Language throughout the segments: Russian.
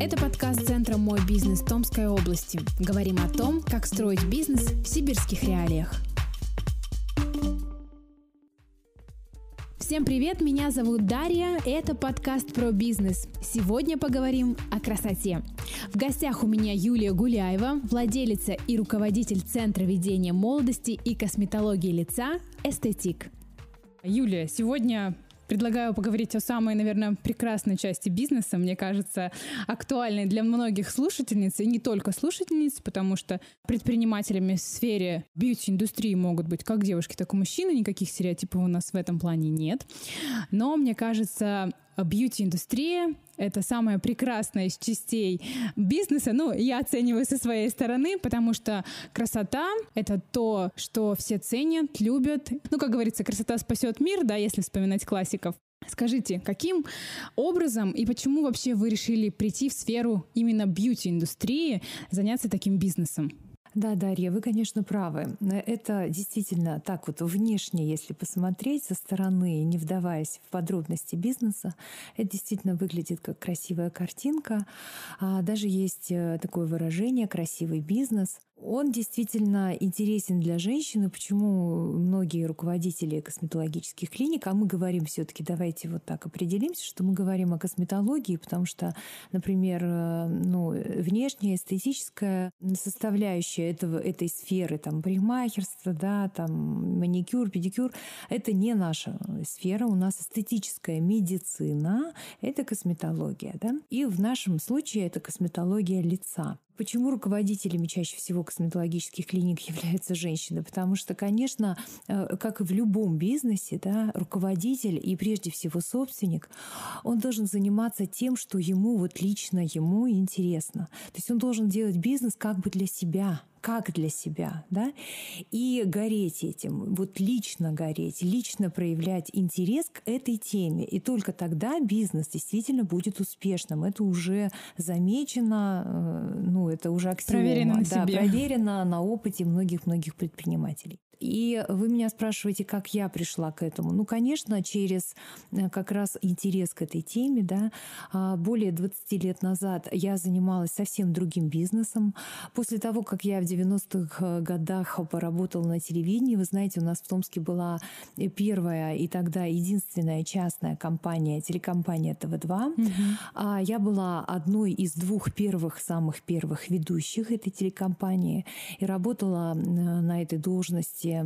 Это подкаст Центра «Мой бизнес» Томской области. Говорим о том, как строить бизнес в сибирских реалиях. Всем привет, меня зовут Дарья, это подкаст про бизнес. Сегодня поговорим о красоте. В гостях у меня Юлия Гуляева, владелица и руководитель Центра ведения молодости и косметологии лица «Эстетик». Юлия, сегодня Предлагаю поговорить о самой, наверное, прекрасной части бизнеса, мне кажется, актуальной для многих слушательниц, и не только слушательниц, потому что предпринимателями в сфере бьюти-индустрии могут быть как девушки, так и мужчины, никаких стереотипов у нас в этом плане нет. Но, мне кажется, бьюти-индустрия — это самая прекрасная из частей бизнеса. Ну, я оцениваю со своей стороны, потому что красота — это то, что все ценят, любят. Ну, как говорится, красота спасет мир, да, если вспоминать классиков. Скажите, каким образом и почему вообще вы решили прийти в сферу именно бьюти-индустрии, заняться таким бизнесом? Да, Дарья, вы, конечно, правы. Это действительно так вот внешне, если посмотреть со стороны, не вдаваясь в подробности бизнеса, это действительно выглядит как красивая картинка. А даже есть э, такое выражение «красивый бизнес». Он действительно интересен для женщины. Почему многие руководители косметологических клиник, а мы говорим все-таки, давайте вот так определимся, что мы говорим о косметологии, потому что, например, э, ну, внешняя эстетическая составляющая этого, этой сферы, там, парикмахерство, да, там, маникюр, педикюр, это не наша сфера. У нас эстетическая медицина, это косметология, да. И в нашем случае это косметология лица. Почему руководителями чаще всего косметологических клиник являются женщины? Потому что, конечно, э, как и в любом бизнесе, да, руководитель и прежде всего собственник, он должен заниматься тем, что ему вот лично ему интересно. То есть он должен делать бизнес как бы для себя, как для себя, да, и гореть этим, вот лично гореть, лично проявлять интерес к этой теме. И только тогда бизнес действительно будет успешным. Это уже замечено, э, ну, это уже аксиома. Проверено на да, себе. проверено на опыте многих-многих предпринимателей. И вы меня спрашиваете, как я пришла к этому. Ну, конечно, через э, как раз интерес к этой теме. Да. А, более 20 лет назад я занималась совсем другим бизнесом. После того, как я в 90-х э, годах поработала на телевидении, вы знаете, у нас в Томске была первая и тогда единственная частная компания, телекомпания ТВ-2. Угу. Я была одной из двух первых, самых первых ведущих этой телекомпании и работала на этой должности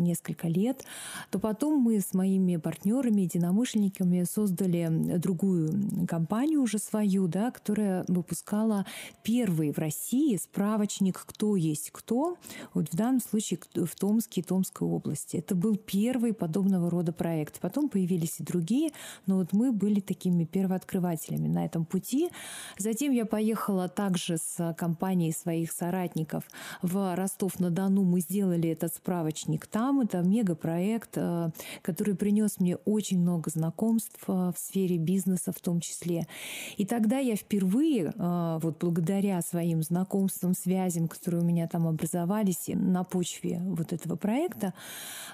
несколько лет, то потом мы с моими партнерами, единомышленниками создали другую компанию уже свою, да, которая выпускала первый в России справочник «Кто есть кто», вот в данном случае в Томске и Томской области. Это был первый подобного рода проект. Потом появились и другие, но вот мы были такими первооткрывателями на этом пути. Затем я поехала также с компанией своих соратников в Ростов-на-Дону. Мы сделали этот справочник там. Это мегапроект, э, который принес мне очень много знакомств э, в сфере бизнеса в том числе. И тогда я впервые, э, вот благодаря своим знакомствам, связям, которые у меня там образовались на почве вот этого проекта,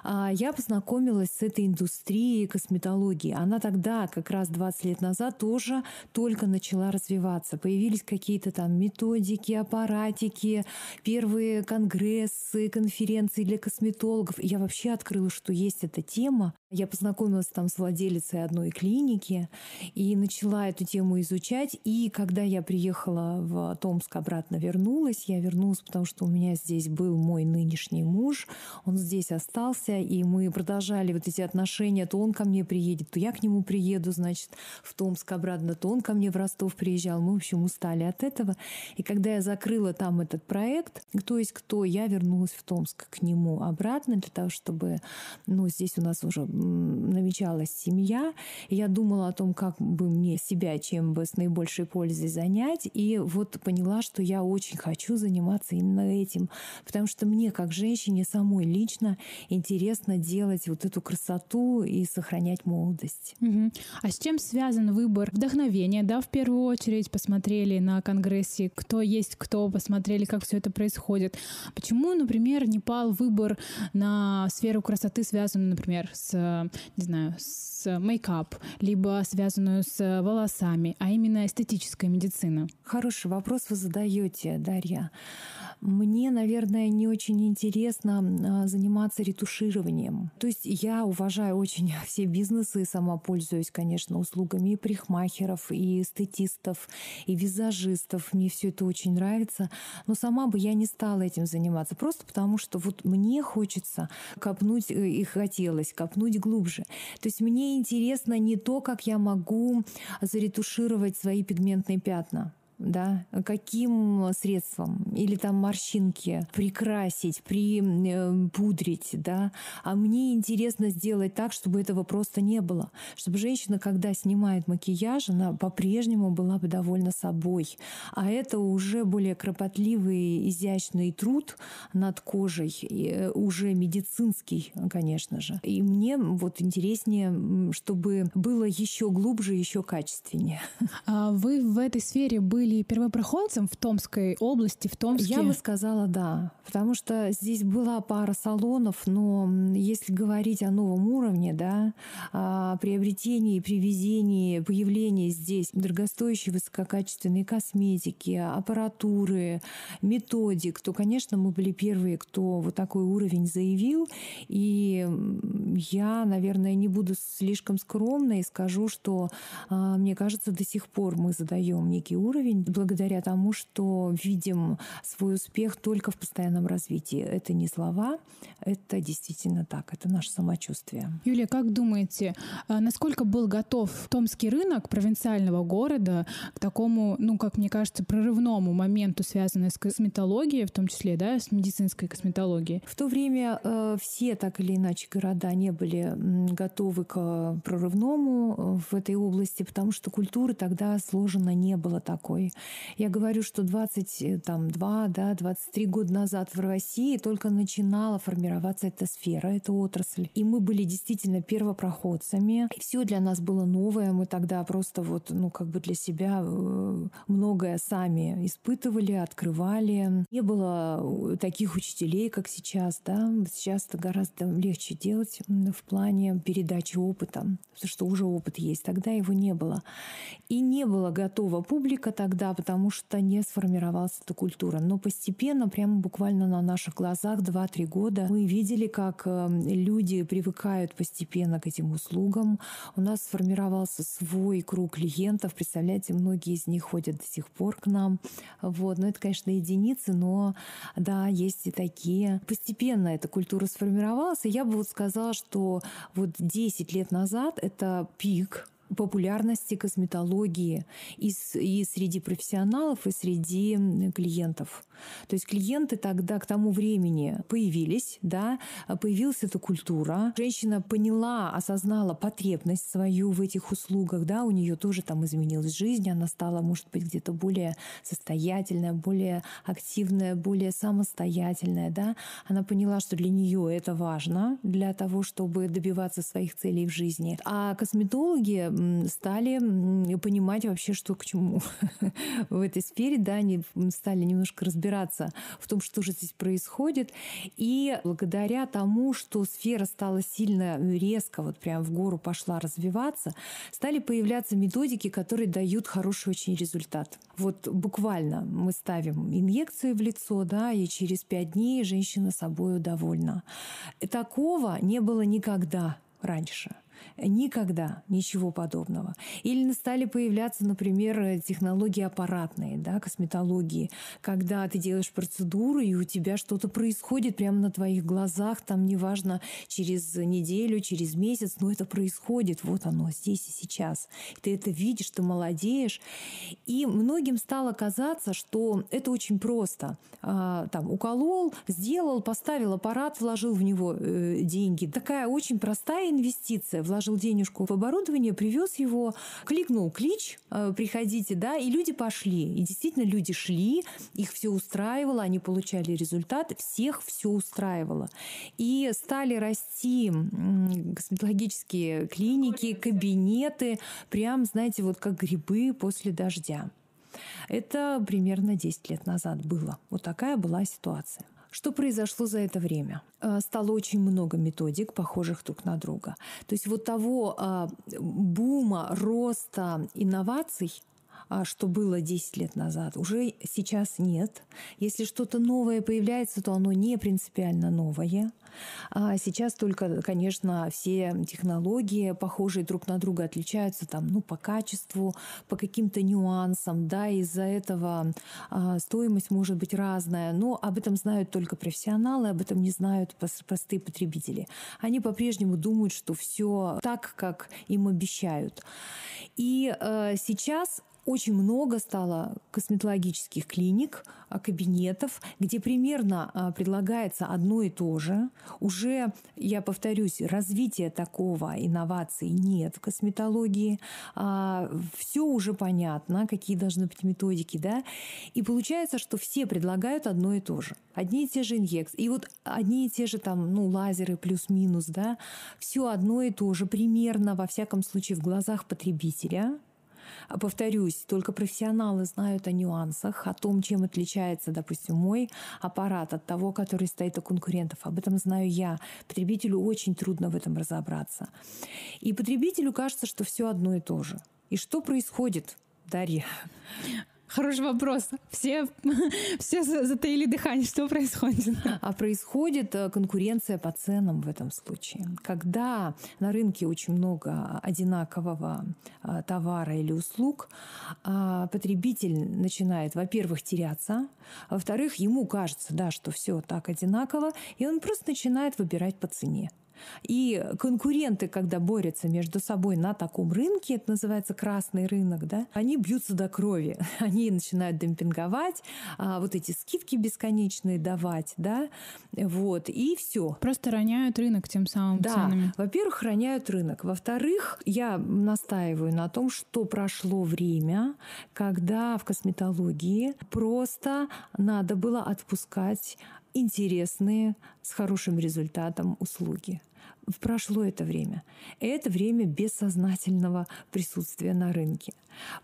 я познакомилась с этой индустрией косметологии. Она тогда, как раз 20 лет назад, тоже только начала развиваться. Появились какие-то там методики, аппаратики, первые конгрессы, конференции для косметологов. Я вообще открыла, что есть эта тема. Я познакомилась там с владелицей одной клиники и начала эту тему изучать. И когда я приехала в Томск, обратно вернулась, я вернулась, потому что у меня здесь был мой нынешний муж, он здесь остался, и мы продолжали вот эти отношения. То он ко мне приедет, то я к нему приеду, значит, в Томск обратно, то он ко мне в Ростов приезжал. Мы, в общем, устали от этого. И когда я закрыла там этот проект, кто есть кто, я вернулась в Томск к нему обратно для того, чтобы, ну, здесь у нас уже намечалась семья, я думала о том, как бы мне себя чем бы с наибольшей пользой занять, и вот поняла, что я очень хочу заниматься именно этим, потому что мне, как женщине, самой лично интересно делать вот эту красоту и сохранять молодость. Угу. А с чем связан выбор вдохновения, да, в первую очередь посмотрели на конгрессе, кто есть кто, посмотрели, как все это происходит. Почему, например, не пал выбор на сферу красоты, связанную, например, с не знаю, с мейкап, либо связанную с волосами, а именно эстетическая медицина? Хороший вопрос вы задаете, Дарья. Мне, наверное, не очень интересно а, заниматься ретушированием. То есть я уважаю очень все бизнесы сама пользуюсь, конечно, услугами и парикмахеров, и эстетистов, и визажистов. Мне все это очень нравится. Но сама бы я не стала этим заниматься. Просто потому, что вот мне хочется копнуть, э, и хотелось копнуть глубже. То есть мне интересно не то, как я могу заретушировать свои пигментные пятна да, каким средством, или там морщинки прикрасить, припудрить, э, да, а мне интересно сделать так, чтобы этого просто не было, чтобы женщина, когда снимает макияж, она по-прежнему была бы довольна собой, а это уже более кропотливый, изящный труд над кожей, э, уже медицинский, конечно же, и мне вот интереснее, чтобы было еще глубже, еще качественнее. А вы в этой сфере были были первопроходцем в Томской области, в Томске? Я бы сказала да, потому что здесь была пара салонов, но если говорить о новом уровне, да, о приобретении, привезении, появлении здесь дорогостоящей высококачественной косметики, аппаратуры, методик, то, конечно, мы были первые, кто вот такой уровень заявил. И я, наверное, не буду слишком скромной и скажу, что а, мне кажется, до сих пор мы задаем некий уровень, благодаря тому, что видим свой успех только в постоянном развитии. Это не слова, это действительно так, это наше самочувствие. Юлия, как думаете, а насколько был готов томский рынок провинциального города к такому, ну, как мне кажется, прорывному моменту, связанному с косметологией, в том числе, да, с медицинской косметологией? В то время э, все так или иначе города не были готовы к прорывному э, в этой области, потому что культуры тогда сложено не было такой. Я говорю, что 22, да, 23 года назад в России только начинала формироваться эта сфера, эта отрасль. И мы были действительно первопроходцами. Все для нас было новое. Мы тогда просто вот, ну, как бы для себя э, многое сами испытывали, открывали. Не было таких учителей, как сейчас, да. Сейчас это гораздо легче делать в плане передачи опыта, потому что уже опыт есть. Тогда его не было. И не была готова публика тогда тогда, потому что не сформировалась эта культура. Но постепенно, прямо буквально на наших глазах, 2-3 года, мы видели, как эм, люди привыкают постепенно к этим услугам. У нас сформировался свой круг клиентов. Представляете, многие из них ходят до сих пор к нам. Вот. Но это, конечно, единицы, но да, есть и такие. Постепенно эта культура сформировалась. И я бы вот сказала, что вот 10 лет назад это пик популярности косметологии и, и среди профессионалов, и среди клиентов. То есть клиенты тогда к тому времени появились, да, появилась эта культура. Женщина поняла, осознала потребность свою в этих услугах, да, у нее тоже там изменилась жизнь, она стала, может быть, где-то более состоятельная, более активная, более самостоятельная, да. Она поняла, что для нее это важно для того, чтобы добиваться своих целей в жизни. А косметологи стали понимать вообще, что к чему в этой сфере, да, они стали немножко разбираться в том, что же здесь происходит. И благодаря тому, что сфера стала сильно резко, вот прям в гору пошла развиваться, стали появляться методики, которые дают хороший очень результат. Вот буквально мы ставим инъекцию в лицо, да, и через пять дней женщина собой довольна. Такого не было никогда раньше. Никогда ничего подобного. Или стали появляться, например, технологии аппаратные, да, косметологии, когда ты делаешь процедуру, и у тебя что-то происходит прямо на твоих глазах, там неважно, через неделю, через месяц, но это происходит, вот оно, здесь и сейчас. Ты это видишь, ты молодеешь. И многим стало казаться, что это очень просто. А, там, уколол, сделал, поставил аппарат, вложил в него э, деньги. Такая очень простая инвестиция вложил денежку в оборудование, привез его, кликнул клич, э, приходите, да, и люди пошли. И действительно люди шли, их все устраивало, они получали результат, всех все устраивало. И стали расти косметологические клиники, кабинеты, прям, знаете, вот как грибы после дождя. Это примерно 10 лет назад было. Вот такая была ситуация. Что произошло за это время? Э, стало очень много методик, похожих друг на друга. То есть вот того а, бума, роста инноваций, что было 10 лет назад, уже сейчас нет. Если что-то новое появляется, то оно не принципиально новое. А сейчас только, конечно, все технологии, похожие друг на друга, отличаются там, ну, по качеству, по каким-то нюансам, да, из-за этого а, стоимость может быть разная, но об этом знают только профессионалы, об этом не знают простые потребители. Они по-прежнему думают, что все так, как им обещают. И э, сейчас очень много стало косметологических клиник, а, кабинетов, где примерно а, предлагается одно и то же. Уже, я повторюсь, развития такого инноваций нет в косметологии. А, Все уже понятно, какие должны быть методики, да. И получается, что все предлагают одно и то же. Одни и те же инъекции. И вот одни и те же там, ну, лазеры плюс-минус, да. Все одно и то же примерно, во всяком случае, в глазах потребителя повторюсь, только профессионалы знают о нюансах, о том, чем отличается, допустим, мой аппарат от того, который стоит у конкурентов. Об этом знаю я. Потребителю очень трудно в этом разобраться. И потребителю кажется, что все одно и то же. И что происходит, Дарья? Хороший вопрос. Все, все затаили дыхание. Что происходит? А происходит э, конкуренция по ценам в этом случае. Когда на рынке очень много одинакового э, товара или услуг, а потребитель начинает, во-первых, теряться, а во-вторых, ему кажется, да, что все так одинаково, и он просто начинает выбирать по цене. И конкуренты, когда борются между собой на таком рынке, это называется красный рынок, да, они бьются до крови. Они начинают демпинговать, а, вот эти скидки бесконечные давать, да, вот, и все. Просто роняют рынок тем самым да. ценами. Во-первых, роняют рынок. Во-вторых, я настаиваю на том, что прошло время, когда в косметологии просто надо было отпускать интересные, с хорошим результатом услуги прошло это время. Это время бессознательного присутствия на рынке.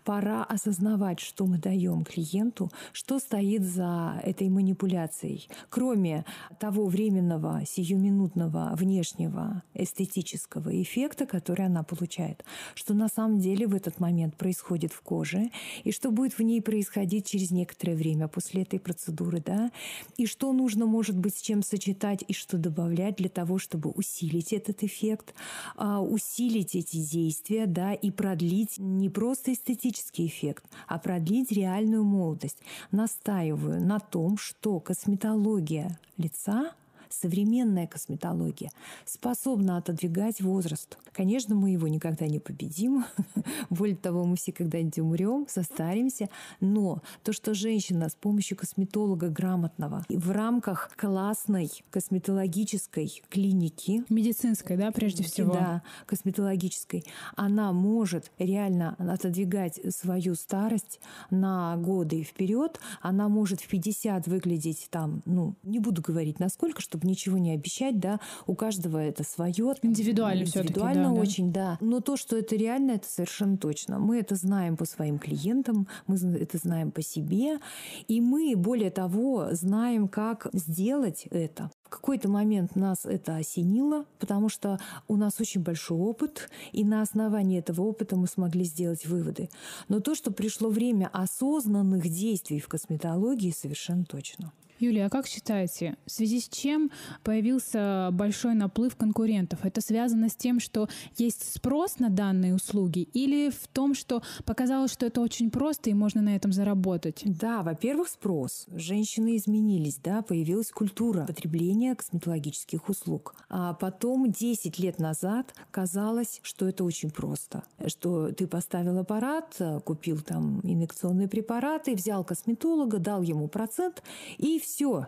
Пора осознавать, что мы даем клиенту, что стоит за этой манипуляцией. Кроме того временного, сиюминутного, внешнего эстетического эффекта, который она получает, что на самом деле в этот момент происходит в коже, и что будет в ней происходить через некоторое время после этой процедуры, да, и что нужно, может быть, с чем сочетать и что добавлять для того, чтобы усилить этот эффект, а, усилить эти действия, да, и продлить не просто эстетический эффект, а продлить реальную молодость. Настаиваю на том, что косметология лица современная косметология способна отодвигать возраст. Конечно, мы его никогда не победим. Более того, мы все когда-нибудь умрем, состаримся. Но то, что женщина с помощью косметолога грамотного в рамках классной косметологической клиники... Медицинской, да, прежде всего? Да, косметологической. Она может реально отодвигать свою старость на годы вперед. Она может в 50 выглядеть там, ну, не буду говорить насколько, чтобы ничего не обещать, да, у каждого это свое. Индивидуально Индивидуально да, очень, да. да. Но то, что это реально, это совершенно точно. Мы это знаем по своим клиентам, мы это знаем по себе, и мы, более того, знаем, как сделать это. В какой-то момент нас это осенило, потому что у нас очень большой опыт, и на основании этого опыта мы смогли сделать выводы. Но то, что пришло время осознанных действий в косметологии, совершенно точно. Юлия, а как считаете, в связи с чем появился большой наплыв конкурентов? Это связано с тем, что есть спрос на данные услуги или в том, что показалось, что это очень просто и можно на этом заработать? Да, во-первых, спрос. Женщины изменились, да, появилась культура потребления косметологических услуг. А потом 10 лет назад казалось, что это очень просто. Что ты поставил аппарат, купил там инъекционные препараты, взял косметолога, дал ему процент и все.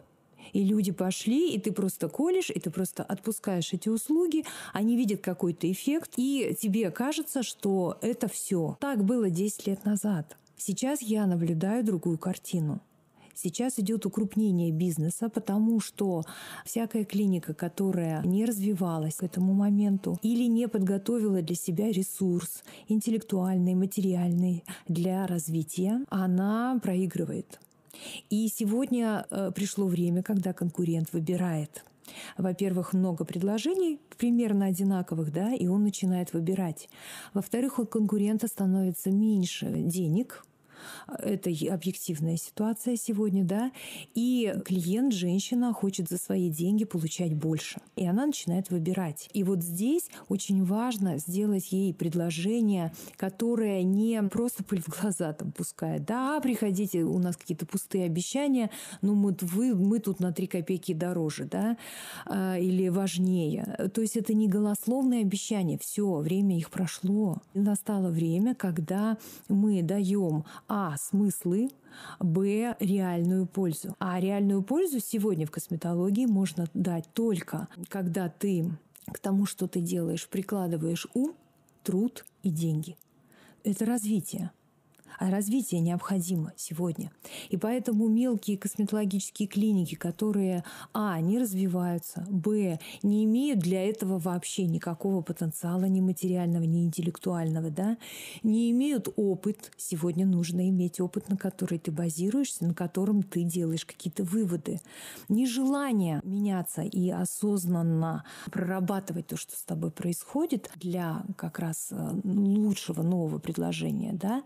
И люди пошли, и ты просто колешь, и ты просто отпускаешь эти услуги, они видят какой-то эффект, и тебе кажется, что это все. Так было 10 лет назад. Сейчас я наблюдаю другую картину. Сейчас идет укрупнение бизнеса, потому что всякая клиника, которая не развивалась к этому моменту или не подготовила для себя ресурс интеллектуальный, материальный для развития, она проигрывает. И сегодня э, пришло время, когда конкурент выбирает – во-первых, много предложений, примерно одинаковых, да, и он начинает выбирать. Во-вторых, у конкурента становится меньше денег, это объективная ситуация сегодня, да. И клиент, женщина, хочет за свои деньги получать больше. И она начинает выбирать. И вот здесь очень важно сделать ей предложение, которое не просто пыль в глаза там пускает. Да, приходите, у нас какие-то пустые обещания, но мы, вы, мы тут на три копейки дороже, да, а, или важнее. То есть это не голословные обещания. Все, время их прошло. Настало время, когда мы даем а. Смыслы, Б. Реальную пользу. А реальную пользу сегодня в косметологии можно дать только, когда ты к тому, что ты делаешь, прикладываешь ум, труд и деньги. Это развитие. А развитие необходимо сегодня. И поэтому мелкие косметологические клиники, которые, а, не развиваются, б, не имеют для этого вообще никакого потенциала ни материального, ни интеллектуального, да, не имеют опыт. Сегодня нужно иметь опыт, на который ты базируешься, на котором ты делаешь какие-то выводы. Нежелание меняться и осознанно прорабатывать то, что с тобой происходит для как раз э, лучшего нового предложения, да,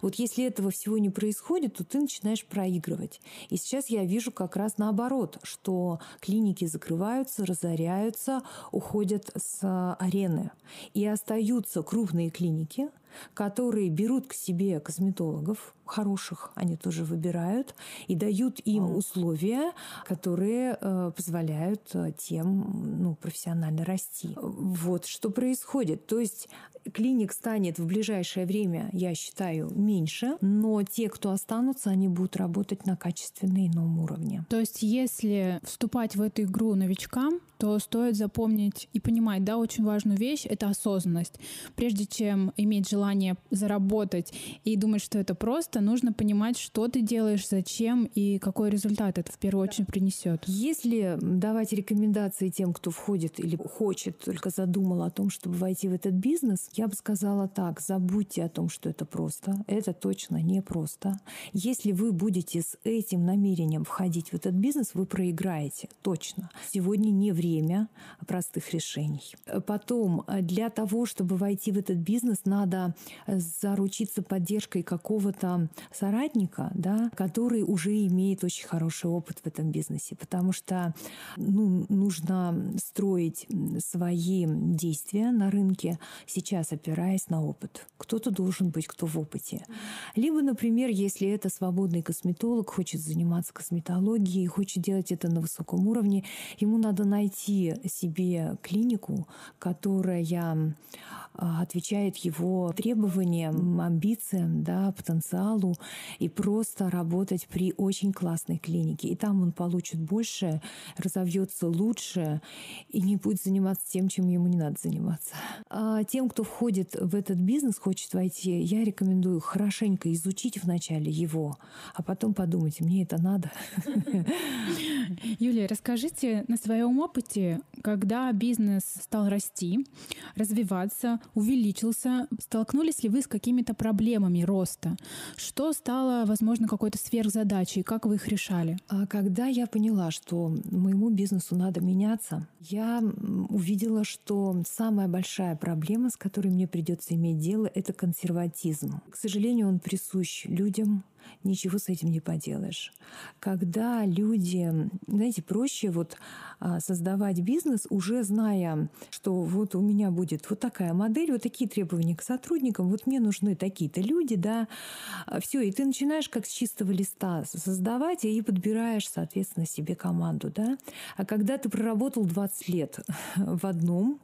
вот вот если этого всего не происходит, то ты начинаешь проигрывать. И сейчас я вижу как раз наоборот, что клиники закрываются, разоряются, уходят с арены. И остаются крупные клиники, которые берут к себе косметологов, хороших они тоже выбирают, и дают им условия, которые э, позволяют э, тем ну, профессионально расти. Вот что происходит. То есть клиник станет в ближайшее время, я считаю, меньше, но те, кто останутся, они будут работать на качественно ином уровне. То есть если вступать в эту игру новичкам, то стоит запомнить и понимать, да, очень важную вещь — это осознанность. Прежде чем иметь желание заработать и думать, что это просто, нужно понимать, что ты делаешь, зачем и какой результат это в первую очередь принесет. Если давать рекомендации тем, кто входит или хочет, только задумал о том, чтобы войти в этот бизнес, я бы сказала так, забудьте о том, что это просто. Это точно не просто. Если вы будете с этим намерением входить в этот бизнес, вы проиграете. Точно. Сегодня не время время простых решений. Потом, э, для того, чтобы войти в этот бизнес, надо заручиться поддержкой какого-то соратника, да, который уже имеет очень хороший опыт в этом бизнесе, потому что ну, нужно строить свои действия на рынке сейчас, опираясь на опыт. Кто-то должен быть, кто в опыте. Либо, например, если это свободный косметолог, хочет заниматься косметологией, хочет делать это на высоком уровне, ему надо найти найти себе клинику, которая а, отвечает его требованиям, амбициям, да, потенциалу, и просто работать при очень классной клинике. И там он получит больше, разовьется лучше и не будет заниматься тем, чем ему не надо заниматься. А тем, кто входит в этот бизнес, хочет войти, я рекомендую хорошенько изучить вначале его, а потом подумать, мне это надо. Юлия, расскажите на своем опыте, когда бизнес стал расти, развиваться, увеличился, столкнулись ли вы с какими-то проблемами роста? Что стало, возможно, какой-то сверхзадачей? Как вы их решали? А когда я поняла, что моему бизнесу надо меняться, я увидела, что самая большая проблема, с которой мне придется иметь дело, это консерватизм. К сожалению, он присущ людям, ничего с этим не поделаешь. Когда люди, знаете, проще вот а, создавать бизнес, уже зная, что вот у меня будет вот такая модель, вот такие требования к сотрудникам, вот мне нужны такие-то люди, да, а, все, и ты начинаешь как с чистого листа создавать и подбираешь, соответственно, себе команду, да. А когда ты проработал 20 лет в одном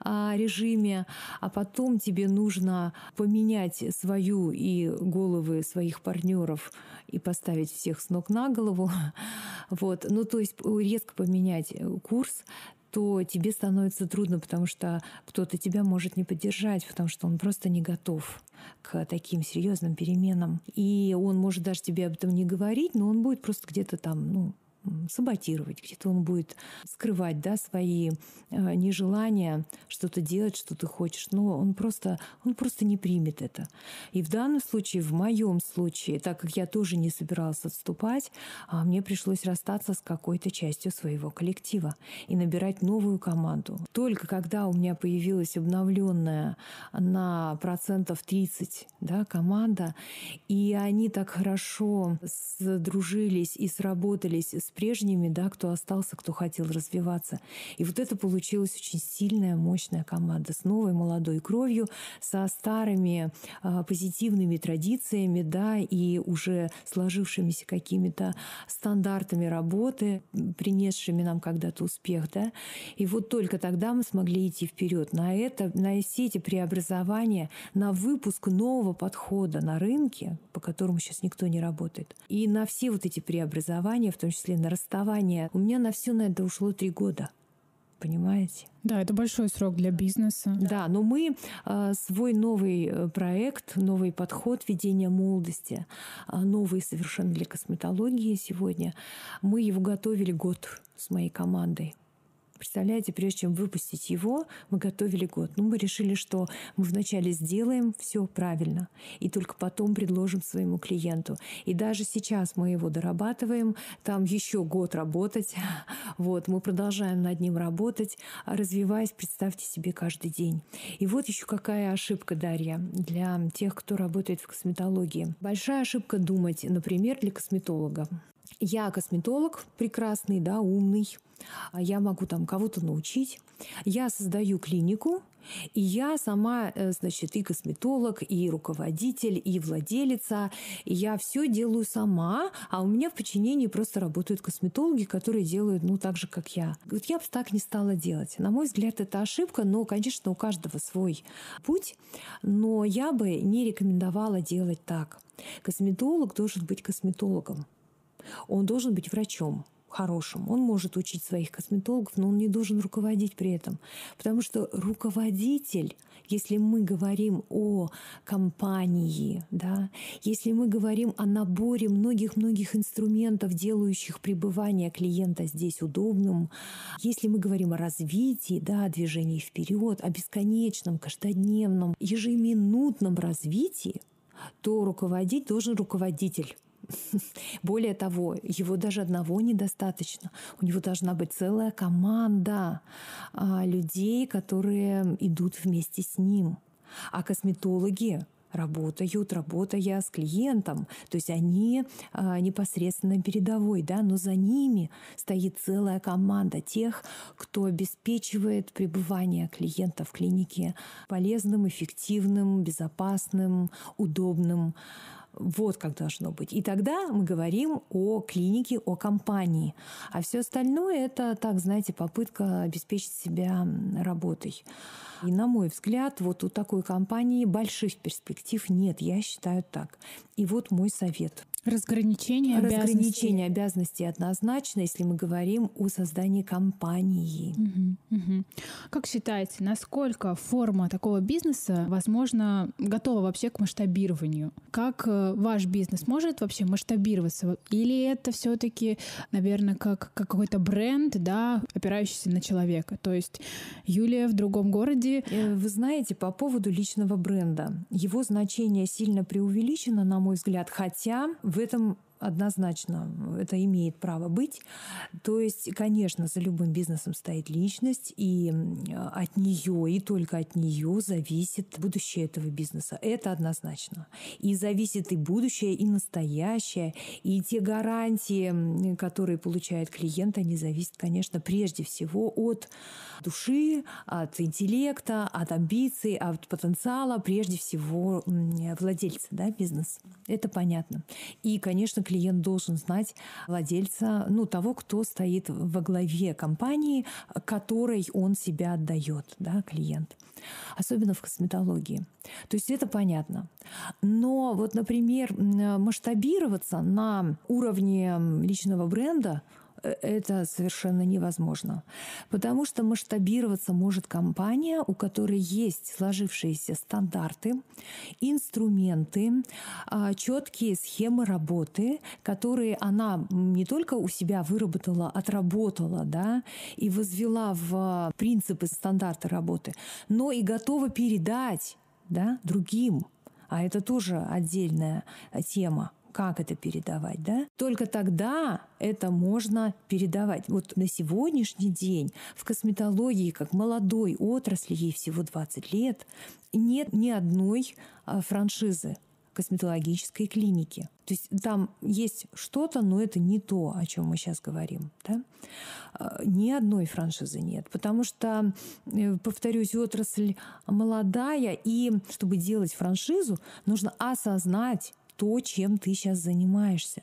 а, режиме, а потом тебе нужно поменять свою и головы своих партнеров партнеров и поставить всех с ног на голову. Вот. Ну, то есть резко поменять э, курс, то тебе становится трудно, потому что кто-то тебя может не поддержать, потому что он просто не готов к таким серьезным переменам. И он может даже тебе об этом не говорить, но он будет просто где-то там, ну, саботировать, где-то он будет скрывать да, свои э, нежелания что-то делать, что ты хочешь. Но он просто, он просто не примет это. И в данном случае, в моем случае, так как я тоже не собиралась отступать, а мне пришлось расстаться с какой-то частью своего коллектива и набирать новую команду. Только когда у меня появилась обновленная на процентов 30 да, команда, и они так хорошо сдружились и сработались с прежними, да, кто остался, кто хотел развиваться. И вот это получилась очень сильная, мощная команда с новой молодой кровью, со старыми э, позитивными традициями, да, и уже сложившимися какими-то стандартами работы, принесшими нам когда-то успех, да. И вот только тогда мы смогли идти вперед. На это, на все эти преобразования, на выпуск нового подхода на рынке, по которому сейчас никто не работает, и на все вот эти преобразования, в том числе на расставание. У меня на все на это ушло три года. Понимаете? Да, это большой срок для бизнеса. Да, но мы э, свой новый э, проект, новый подход ведения молодости, э, новый совершенно для косметологии сегодня, мы его готовили год с моей командой. Представляете, прежде чем выпустить его, мы готовили год. Ну, мы решили, что мы вначале сделаем все правильно, и только потом предложим своему клиенту. И даже сейчас мы его дорабатываем, там еще год работать. Вот, мы продолжаем над ним работать, развиваясь, представьте себе, каждый день. И вот еще какая ошибка, Дарья, для тех, кто работает в косметологии. Большая ошибка думать, например, для косметолога. Я косметолог прекрасный, да, умный, а я могу там кого-то научить. Я создаю клинику, и я сама, э, значит, и косметолог, и руководитель, и владелица. И я все делаю сама, а у меня в подчинении просто работают косметологи, которые делают, ну, так же, как я. Вот я бы так не стала делать. На мой взгляд, это ошибка, но, конечно, у каждого свой путь. Но я бы не рекомендовала делать так. Косметолог должен быть косметологом. Он должен быть врачом хорошим. Он может учить своих косметологов, но он не должен руководить при этом. Потому что руководитель, если мы говорим о компании, да, если мы говорим о наборе многих-многих инструментов, делающих пребывание клиента здесь удобным, если мы говорим о развитии, да, о движении вперед, о бесконечном, каждодневном, ежеминутном развитии, то руководить должен руководитель более того, его даже одного недостаточно. У него должна быть целая команда а, людей, которые идут вместе с ним. А косметологи работают, работая с клиентом. То есть они а, непосредственно передовой, да, но за ними стоит целая команда тех, кто обеспечивает пребывание клиента в клинике полезным, эффективным, безопасным, удобным. Вот как должно быть. И тогда мы говорим о клинике, о компании. А все остальное это, так, знаете, попытка обеспечить себя работой. И на мой взгляд, вот у такой компании больших перспектив нет. Я считаю так. И вот мой совет. Разграничение обязанностей. Разграничение обязанностей однозначно, если мы говорим о создании компании. Угу, угу. Как считаете, насколько форма такого бизнеса, возможно, готова вообще к масштабированию? Как э, ваш бизнес может вообще масштабироваться? Или это все-таки, наверное, как, как какой-то бренд, да, опирающийся на человека? То есть Юлия в другом городе. Э, вы знаете, по поводу личного бренда, его значение сильно преувеличено, на мой взгляд, хотя в этом однозначно это имеет право быть. То есть, конечно, за любым бизнесом стоит личность, и от нее, и только от нее зависит будущее этого бизнеса. Это однозначно. И зависит и будущее, и настоящее, и те гарантии, которые получает клиент, они зависят, конечно, прежде всего от души, от интеллекта, от амбиций, от потенциала, прежде всего владельца да, бизнеса. Это понятно. И, конечно, клиент должен знать владельца, ну, того, кто стоит во главе компании, которой он себя отдает, да, клиент. Особенно в косметологии. То есть это понятно. Но вот, например, масштабироваться на уровне личного бренда это совершенно невозможно. Потому что масштабироваться может компания, у которой есть сложившиеся стандарты, инструменты, а, четкие схемы работы, которые она не только у себя выработала, отработала да, и возвела в принципы стандарты работы, но и готова передать да, другим. А это тоже отдельная тема как это передавать, да? Только тогда это можно передавать. Вот на сегодняшний день в косметологии, как молодой отрасли, ей всего 20 лет, нет ни одной а, франшизы косметологической клиники. То есть там есть что-то, но это не то, о чем мы сейчас говорим. Да? А, ни одной франшизы нет, потому что, э, повторюсь, отрасль молодая, и чтобы делать франшизу, нужно осознать то, чем ты сейчас занимаешься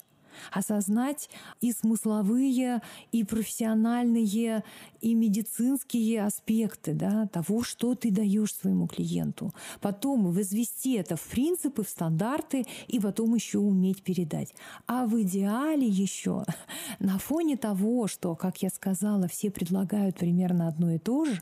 осознать и смысловые, и профессиональные, и медицинские аспекты да, того, что ты даешь своему клиенту. Потом возвести это в принципы, в стандарты, и потом еще уметь передать. А в идеале еще на фоне того, что, как я сказала, все предлагают примерно одно и то же,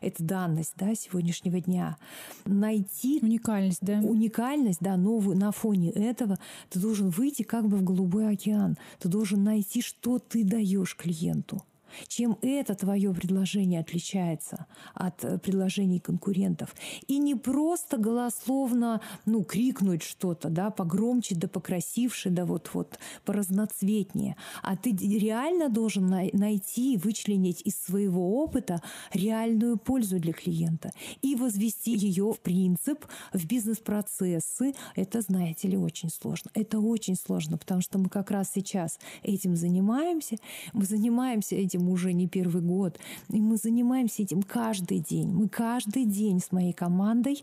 это данность да, сегодняшнего дня. Найти уникальность, да? Уникальность, да, новую на фоне этого ты должен выйти как бы в голубой океан. Ты должен найти, что ты даешь клиенту. Чем это твое предложение отличается от э, предложений конкурентов? И не просто голословно ну, крикнуть что-то, да, погромче, да покрасивше, да вот-вот поразноцветнее. А ты реально должен найти, вычленить из своего опыта реальную пользу для клиента и возвести ее в принцип, в бизнес-процессы. Это, знаете ли, очень сложно. Это очень сложно, потому что мы как раз сейчас этим занимаемся. Мы занимаемся этим этим уже не первый год. И мы занимаемся этим каждый день. Мы каждый день с моей командой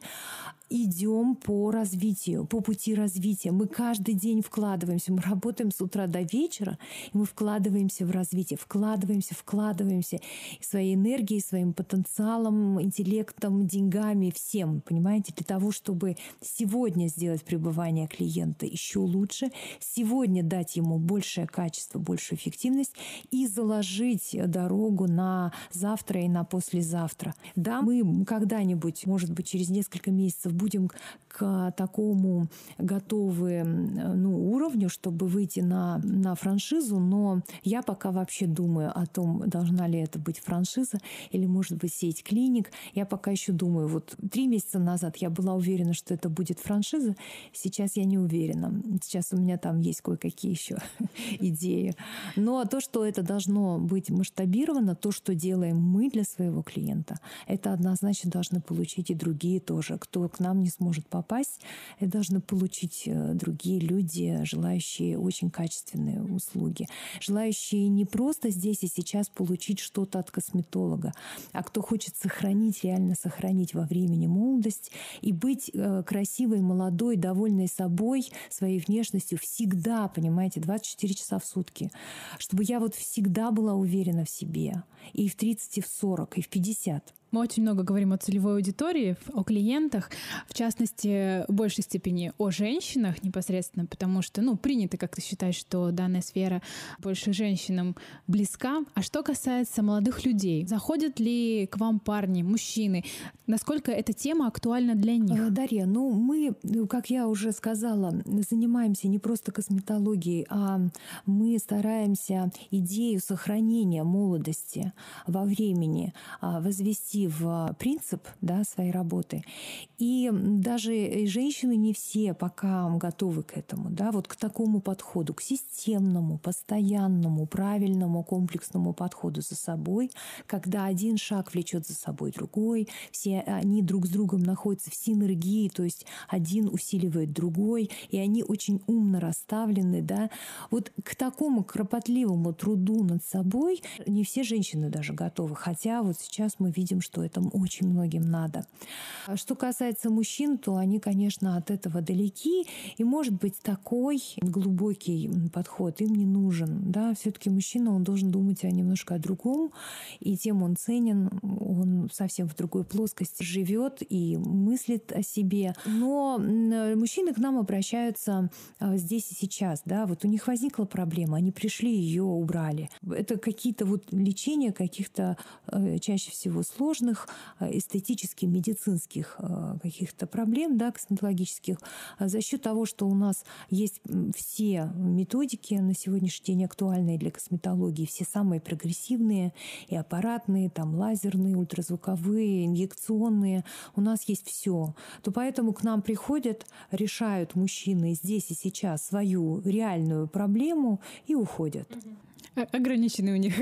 идем по развитию, по пути развития. Мы каждый день вкладываемся. Мы работаем с утра до вечера, и мы вкладываемся в развитие, вкладываемся, вкладываемся своей энергией, своим потенциалом, интеллектом, деньгами, всем, понимаете, для того, чтобы сегодня сделать пребывание клиента еще лучше, сегодня дать ему большее качество, большую эффективность и заложить дорогу на завтра и на послезавтра. Да, мы когда-нибудь, может быть, через несколько месяцев будем к такому готовы ну, уровню, чтобы выйти на, на франшизу, но я пока вообще думаю о том, должна ли это быть франшиза или, может быть, сеть клиник. Я пока еще думаю, вот три месяца назад я была уверена, что это будет франшиза, сейчас я не уверена. Сейчас у меня там есть кое-какие еще идеи. Но то, что это должно быть масштабировано, то, что делаем мы для своего клиента, это однозначно должны получить и другие тоже, кто к нам нам не сможет попасть. Это должны получить э, другие люди, желающие очень качественные услуги, желающие не просто здесь и сейчас получить что-то от косметолога, а кто хочет сохранить, реально сохранить во времени молодость и быть э, красивой, молодой, довольной собой, своей внешностью всегда, понимаете, 24 часа в сутки. Чтобы я вот всегда была уверена в себе и в 30, и в 40, и в 50. Мы очень много говорим о целевой аудитории, о клиентах, в частности, в большей степени о женщинах непосредственно, потому что, ну, принято как-то считать, что данная сфера больше женщинам близка. А что касается молодых людей, заходят ли к вам парни, мужчины? Насколько эта тема актуальна для них? Э, Дарья, ну, мы, как я уже сказала, занимаемся не просто косметологией, а мы стараемся идею сохранения молодости во времени а, возвести ввести в принцип да, своей работы. И даже женщины не все пока готовы к этому, да, вот к такому подходу, к системному, постоянному, правильному, комплексному подходу за собой, когда один шаг влечет за собой другой, все они друг с другом находятся в синергии, то есть один усиливает другой, и они очень умно расставлены, да. Вот к такому кропотливому труду над собой не все женщины даже готовы, хотя вот сейчас мы видим, что это очень многим надо. А что касается мужчин, то они, конечно, от этого далеки. И, может быть, такой глубокий подход им не нужен. Да? Все-таки мужчина, он должен думать о немножко о другом. И тем он ценен, он совсем в другой плоскости живет и мыслит о себе. Но мужчины к нам обращаются а, здесь и сейчас. Да? Вот у них возникла проблема, они пришли, ее убрали. Это какие-то вот лечения каких-то э, чаще всего сложных э, эстетически медицинских э, каких-то проблем, да, косметологических, за счет того, что у нас есть все методики на сегодняшний день актуальные для косметологии, все самые прогрессивные и аппаратные, там лазерные, ультразвуковые, инъекционные, у нас есть все, то поэтому к нам приходят, решают мужчины здесь и сейчас свою реальную проблему и уходят. Ограниченный у них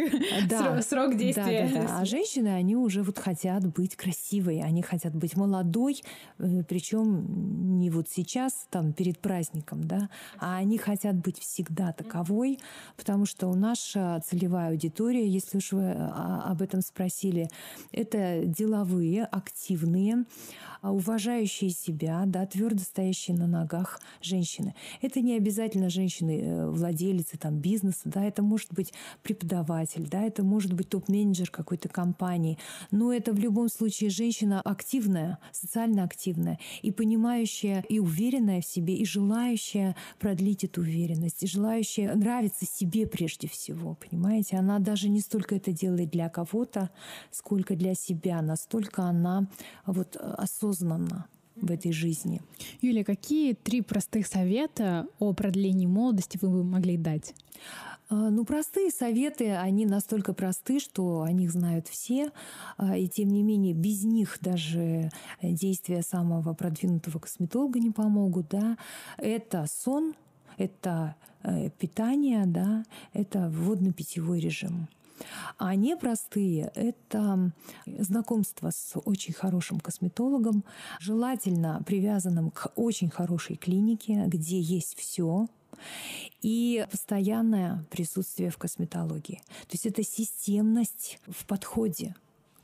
да. срок действия. Да, да, да. А женщины, они уже вот хотят быть красивой, они хотят быть молодой, э, причем не вот сейчас, там, перед праздником, да, а они хотят быть всегда таковой, потому что у наша целевая аудитория, если уж вы а, об этом спросили, это деловые, активные, а уважающие себя, да, твердо стоящие на ногах женщины. Это не обязательно женщины, э, там, бизнеса, да, это может быть преподаватель, да, это может быть топ-менеджер какой-то компании, но это в любом случае женщина активная, социально активная и понимающая и уверенная в себе, и желающая продлить эту уверенность, и желающая нравиться себе прежде всего, понимаете? Она даже не столько это делает для кого-то, сколько для себя, настолько она вот осознанно осознанно в этой жизни. Юлия, какие три простых совета о продлении молодости вы бы могли дать? А, ну, простые советы, они настолько просты, что о них знают все, а, и тем не менее без них даже действия самого продвинутого косметолога не помогут. Да? Это сон, это э, питание, да, это водно-питьевой режим. А непростые — это знакомство с очень хорошим косметологом, желательно привязанным к очень хорошей клинике, где есть все, и постоянное присутствие в косметологии. То есть это системность в подходе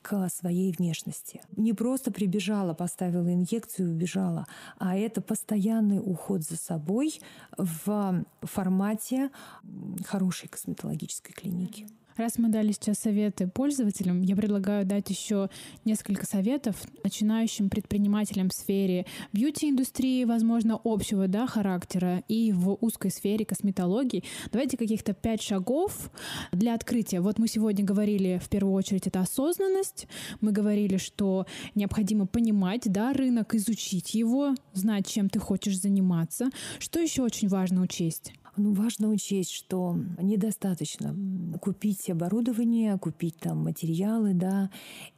к своей внешности. Не просто прибежала, поставила инъекцию и убежала, а это постоянный уход за собой в формате хорошей косметологической клиники. Раз мы дали сейчас советы пользователям, я предлагаю дать еще несколько советов начинающим предпринимателям в сфере бьюти-индустрии, возможно, общего да, характера и в узкой сфере косметологии. Давайте каких-то пять шагов для открытия. Вот мы сегодня говорили в первую очередь это осознанность. Мы говорили, что необходимо понимать да, рынок, изучить его, знать, чем ты хочешь заниматься. Что еще очень важно учесть? Ну, важно учесть, что недостаточно купить оборудование, купить там материалы, да,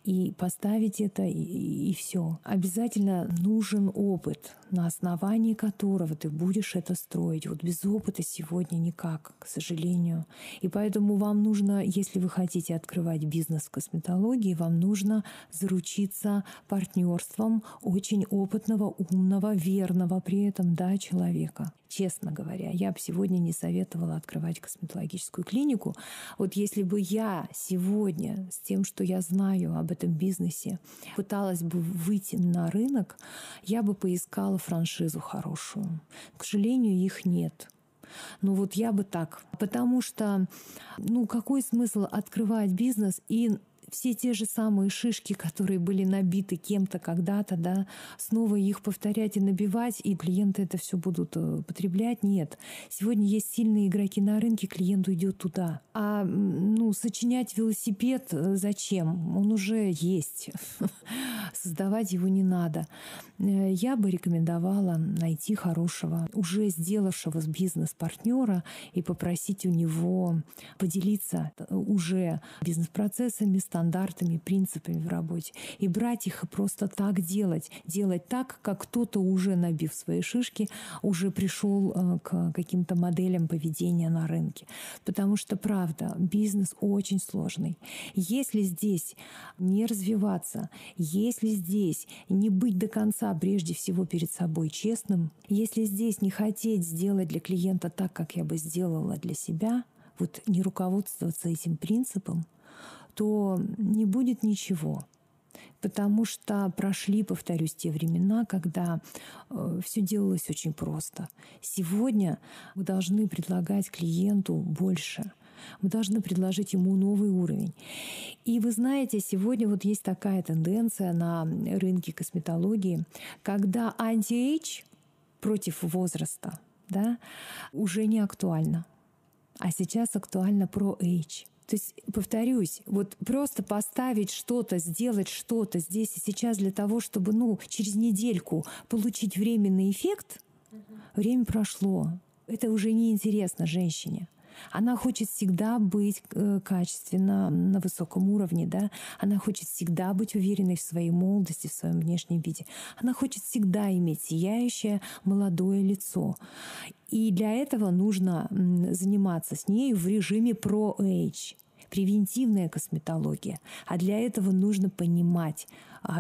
и поставить это, и, и все. Обязательно нужен опыт, на основании которого ты будешь это строить. Вот без опыта сегодня никак, к сожалению. И поэтому вам нужно, если вы хотите открывать бизнес в косметологии, вам нужно заручиться партнерством очень опытного, умного, верного при этом да, человека. Честно говоря, я бы сегодня не советовала открывать косметологическую клинику. Вот если бы я сегодня с тем, что я знаю об этом бизнесе, пыталась бы выйти на рынок, я бы поискала франшизу хорошую. К сожалению, их нет. Ну вот я бы так. Потому что, ну какой смысл открывать бизнес и все те же самые шишки, которые были набиты кем-то когда-то, да, снова их повторять и набивать, и клиенты это все будут э, потреблять. Нет. Сегодня есть сильные игроки на рынке, клиент уйдет туда. А ну, сочинять велосипед э, зачем? Он уже есть. Создавать его не надо. Э, я бы рекомендовала найти хорошего, уже сделавшего бизнес-партнера и попросить у него поделиться уже бизнес-процессами, стандартами, принципами в работе. И брать их и просто так делать. Делать так, как кто-то уже набив свои шишки, уже пришел э, к каким-то моделям поведения на рынке. Потому что, правда, бизнес очень сложный. Если здесь не развиваться, если здесь не быть до конца прежде всего перед собой честным, если здесь не хотеть сделать для клиента так, как я бы сделала для себя, вот не руководствоваться этим принципом, то не будет ничего. потому что прошли, повторюсь, те времена, когда э, все делалось очень просто. Сегодня мы должны предлагать клиенту больше. Мы должны предложить ему новый уровень. И вы знаете, сегодня вот есть такая тенденция на рынке косметологии, когда anti-age против возраста да, уже не актуально. А сейчас актуально pro-age. То есть, повторюсь, вот просто поставить что-то, сделать что-то здесь и сейчас для того, чтобы, ну, через недельку получить временный эффект, время прошло. Это уже не интересно женщине. Она хочет всегда быть э, качественно на высоком уровне, да. Она хочет всегда быть уверенной в своей молодости, в своем внешнем виде. Она хочет всегда иметь сияющее молодое лицо. И для этого нужно заниматься с ней в режиме про-age превентивная косметология. А для этого нужно понимать,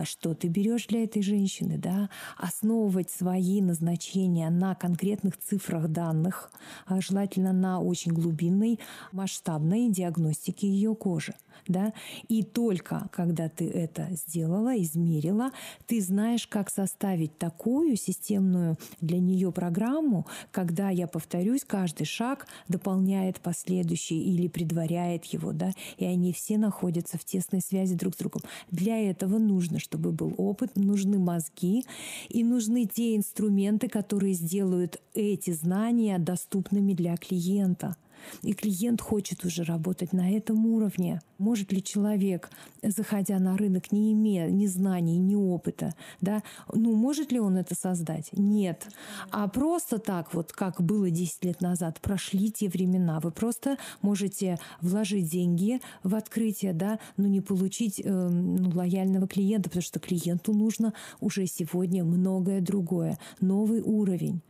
что ты берешь для этой женщины, да, основывать свои назначения на конкретных цифрах данных, а желательно на очень глубинной, масштабной диагностике ее кожи. Да? И только когда ты это сделала, измерила, ты знаешь, как составить такую системную для нее программу, когда, я повторюсь, каждый шаг дополняет последующий или предваряет его, да, и они все находятся в тесной связи друг с другом. Для этого нужно нужно, чтобы был опыт, нужны мозги и нужны те инструменты, которые сделают эти знания доступными для клиента. И клиент хочет уже работать на этом уровне. Может ли человек, заходя на рынок, не имея ни знаний, ни опыта, да, ну, может ли он это создать? Нет. А просто так, вот как было 10 лет назад, прошли те времена. Вы просто можете вложить деньги в открытие, да, но не получить э, ну, лояльного клиента, потому что клиенту нужно уже сегодня многое другое, новый уровень.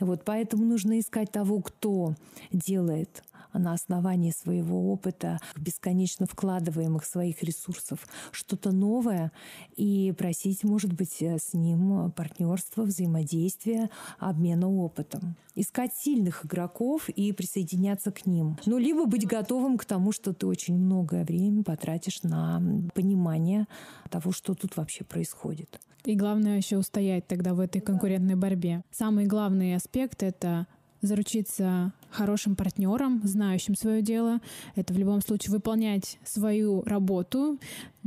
Вот, поэтому нужно искать того, кто делает на основании своего опыта, бесконечно вкладываемых своих ресурсов, что-то новое и просить, может быть, с ним партнерства, взаимодействия, обмена опытом. Искать сильных игроков и присоединяться к ним. Ну, либо быть готовым к тому, что ты очень многое время потратишь на понимание того, что тут вообще происходит. И главное еще устоять тогда в этой конкурентной борьбе. Самый главный аспект — это заручиться хорошим партнером, знающим свое дело. Это в любом случае выполнять свою работу.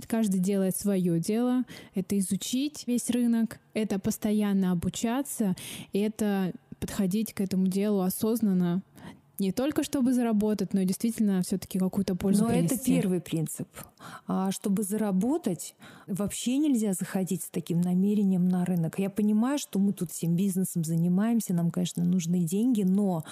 Каждый делает свое дело. Это изучить весь рынок, это постоянно обучаться, и это подходить к этому делу осознанно, не только чтобы заработать, но и действительно все-таки какую-то пользу но принести. это первый принцип. А чтобы заработать, вообще нельзя заходить с таким намерением на рынок. Я понимаю, что мы тут всем бизнесом занимаемся, нам, конечно, нужны деньги, но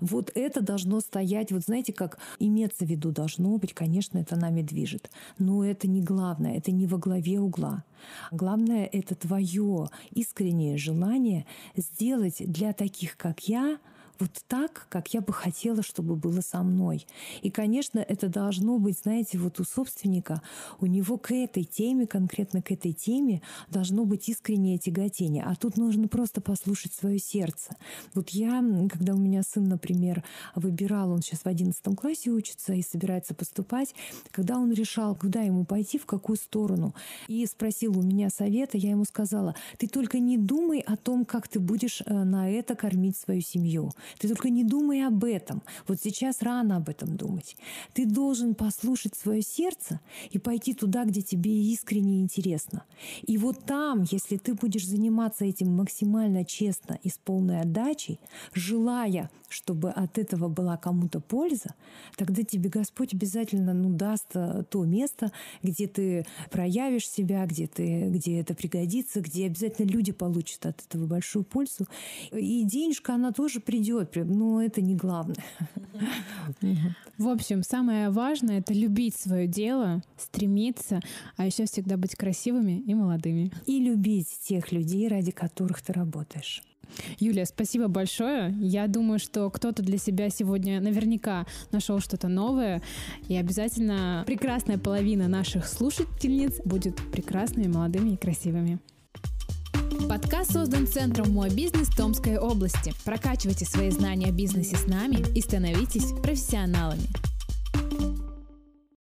вот это должно стоять, вот знаете, как иметься в виду должно быть, конечно, это нами движет. Но это не главное, это не во главе угла. Главное — это твое искреннее желание сделать для таких, как я, вот так, как я бы хотела, чтобы было со мной. И, конечно, это должно быть, знаете, вот у собственника, у него к этой теме, конкретно к этой теме, должно быть искреннее тяготение. А тут нужно просто послушать свое сердце. Вот я, когда у меня сын, например, выбирал, он сейчас в одиннадцатом классе учится и собирается поступать, когда он решал, куда ему пойти, в какую сторону, и спросил у меня совета, я ему сказала, ты только не думай о том, как ты будешь э, на это кормить свою семью. Ты только не думай об этом. Вот сейчас рано об этом думать. Ты должен послушать свое сердце и пойти туда, где тебе искренне интересно. И вот там, если ты будешь заниматься этим максимально честно и с полной отдачей, желая, чтобы от этого была кому-то польза, тогда тебе Господь обязательно ну, даст э, то место, где ты проявишь себя, где, ты, где это пригодится, где обязательно люди получат от этого большую пользу. И денежка, она тоже придет идет, но это не главное. В общем, самое важное — это любить свое дело, стремиться, а еще всегда быть красивыми и молодыми. И любить тех людей, ради которых ты работаешь. Юлия, спасибо большое. Я думаю, что кто-то для себя сегодня наверняка нашел что-то новое. И обязательно прекрасная половина наших слушательниц будет прекрасными, молодыми и красивыми. Подкаст создан Центром «Мой бизнес» Томской области. Прокачивайте свои знания о бизнесе с нами и становитесь профессионалами.